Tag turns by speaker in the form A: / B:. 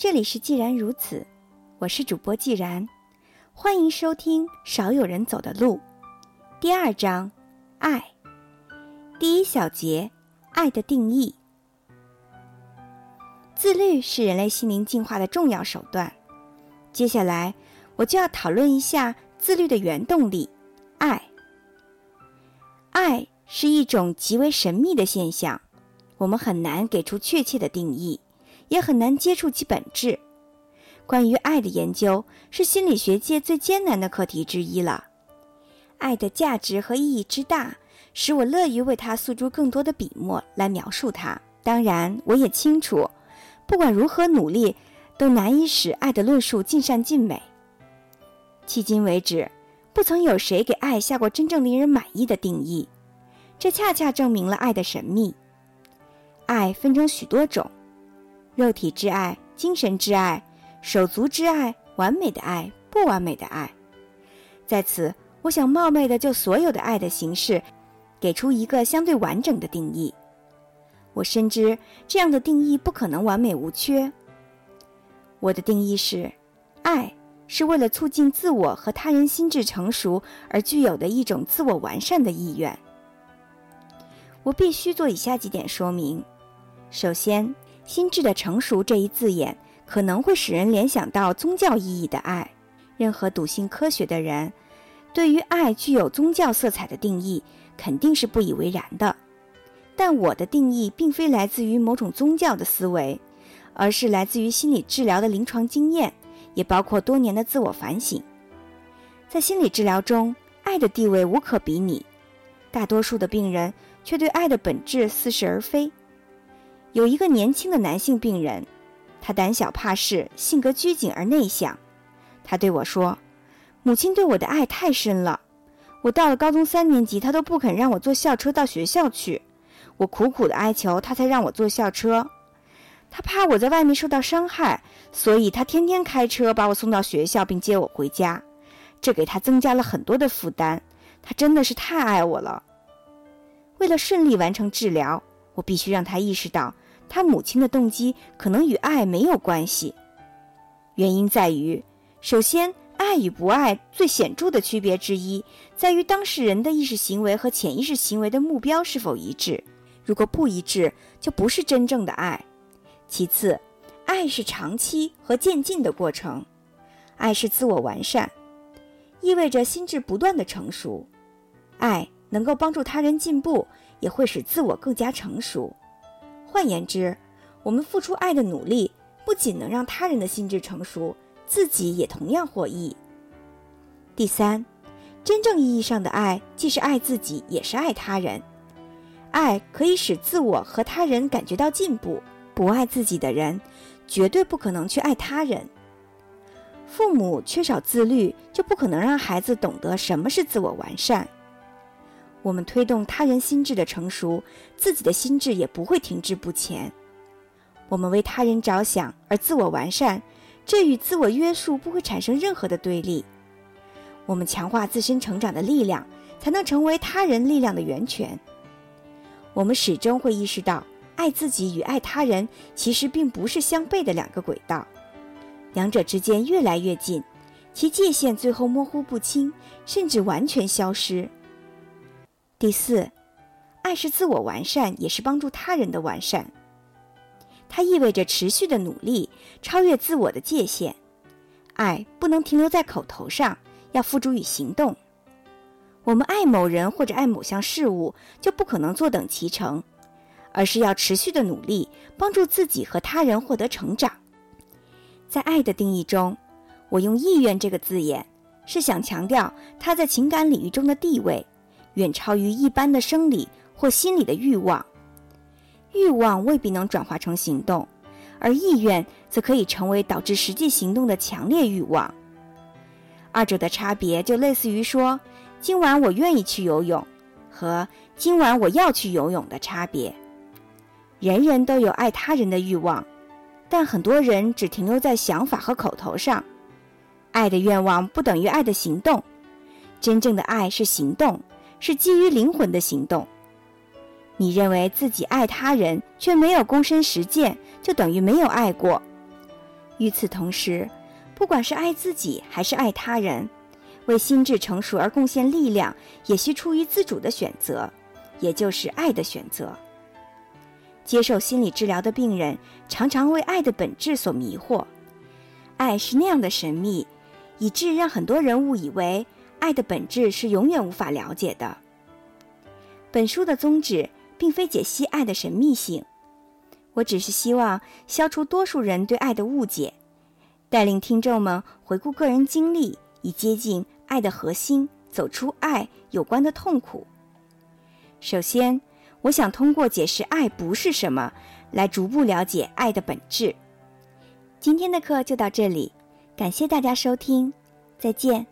A: 这里是既然如此，我是主播既然，欢迎收听《少有人走的路》第二章：爱。第一小节：爱的定义。自律是人类心灵进化的重要手段。接下来，我就要讨论一下自律的原动力——爱。爱是一种极为神秘的现象，我们很难给出确切的定义。也很难接触其本质。关于爱的研究是心理学界最艰难的课题之一了。爱的价值和意义之大，使我乐于为它诉诸更多的笔墨来描述它。当然，我也清楚，不管如何努力，都难以使爱的论述尽善尽美。迄今为止，不曾有谁给爱下过真正令人满意的定义。这恰恰证明了爱的神秘。爱分成许多种。肉体之爱、精神之爱、手足之爱、完美的爱、不完美的爱，在此，我想冒昧的就所有的爱的形式，给出一个相对完整的定义。我深知这样的定义不可能完美无缺。我的定义是：爱是为了促进自我和他人心智成熟而具有的一种自我完善的意愿。我必须做以下几点说明：首先。心智的成熟这一字眼可能会使人联想到宗教意义的爱。任何笃信科学的人，对于爱具有宗教色彩的定义肯定是不以为然的。但我的定义并非来自于某种宗教的思维，而是来自于心理治疗的临床经验，也包括多年的自我反省。在心理治疗中，爱的地位无可比拟，大多数的病人却对爱的本质似是而非。有一个年轻的男性病人，他胆小怕事，性格拘谨而内向。他对我说：“母亲对我的爱太深了，我到了高中三年级，他都不肯让我坐校车到学校去。我苦苦的哀求，他才让我坐校车。他怕我在外面受到伤害，所以他天天开车把我送到学校，并接我回家。这给他增加了很多的负担。他真的是太爱我了。为了顺利完成治疗。”我必须让他意识到，他母亲的动机可能与爱没有关系。原因在于，首先，爱与不爱最显著的区别之一，在于当事人的意识行为和潜意识行为的目标是否一致。如果不一致，就不是真正的爱。其次，爱是长期和渐进的过程，爱是自我完善，意味着心智不断的成熟。爱能够帮助他人进步。也会使自我更加成熟。换言之，我们付出爱的努力，不仅能让他人的心智成熟，自己也同样获益。第三，真正意义上的爱，既是爱自己，也是爱他人。爱可以使自我和他人感觉到进步。不爱自己的人，绝对不可能去爱他人。父母缺少自律，就不可能让孩子懂得什么是自我完善。我们推动他人心智的成熟，自己的心智也不会停滞不前。我们为他人着想而自我完善，这与自我约束不会产生任何的对立。我们强化自身成长的力量，才能成为他人力量的源泉。我们始终会意识到，爱自己与爱他人其实并不是相悖的两个轨道，两者之间越来越近，其界限最后模糊不清，甚至完全消失。第四，爱是自我完善，也是帮助他人的完善。它意味着持续的努力，超越自我的界限。爱不能停留在口头上，要付诸于行动。我们爱某人或者爱某项事物，就不可能坐等其成，而是要持续的努力，帮助自己和他人获得成长。在爱的定义中，我用“意愿”这个字眼，是想强调它在情感领域中的地位。远超于一般的生理或心理的欲望，欲望未必能转化成行动，而意愿则可以成为导致实际行动的强烈欲望。二者的差别就类似于说“今晚我愿意去游泳”和“今晚我要去游泳”的差别。人人都有爱他人的欲望，但很多人只停留在想法和口头上。爱的愿望不等于爱的行动，真正的爱是行动。是基于灵魂的行动。你认为自己爱他人，却没有躬身实践，就等于没有爱过。与此同时，不管是爱自己还是爱他人，为心智成熟而贡献力量，也需出于自主的选择，也就是爱的选择。接受心理治疗的病人常常为爱的本质所迷惑，爱是那样的神秘，以致让很多人误以为爱的本质是永远无法了解的。本书的宗旨并非解析爱的神秘性，我只是希望消除多数人对爱的误解，带领听众们回顾个人经历，以接近爱的核心，走出爱有关的痛苦。首先，我想通过解释爱不是什么，来逐步了解爱的本质。今天的课就到这里，感谢大家收听，再见。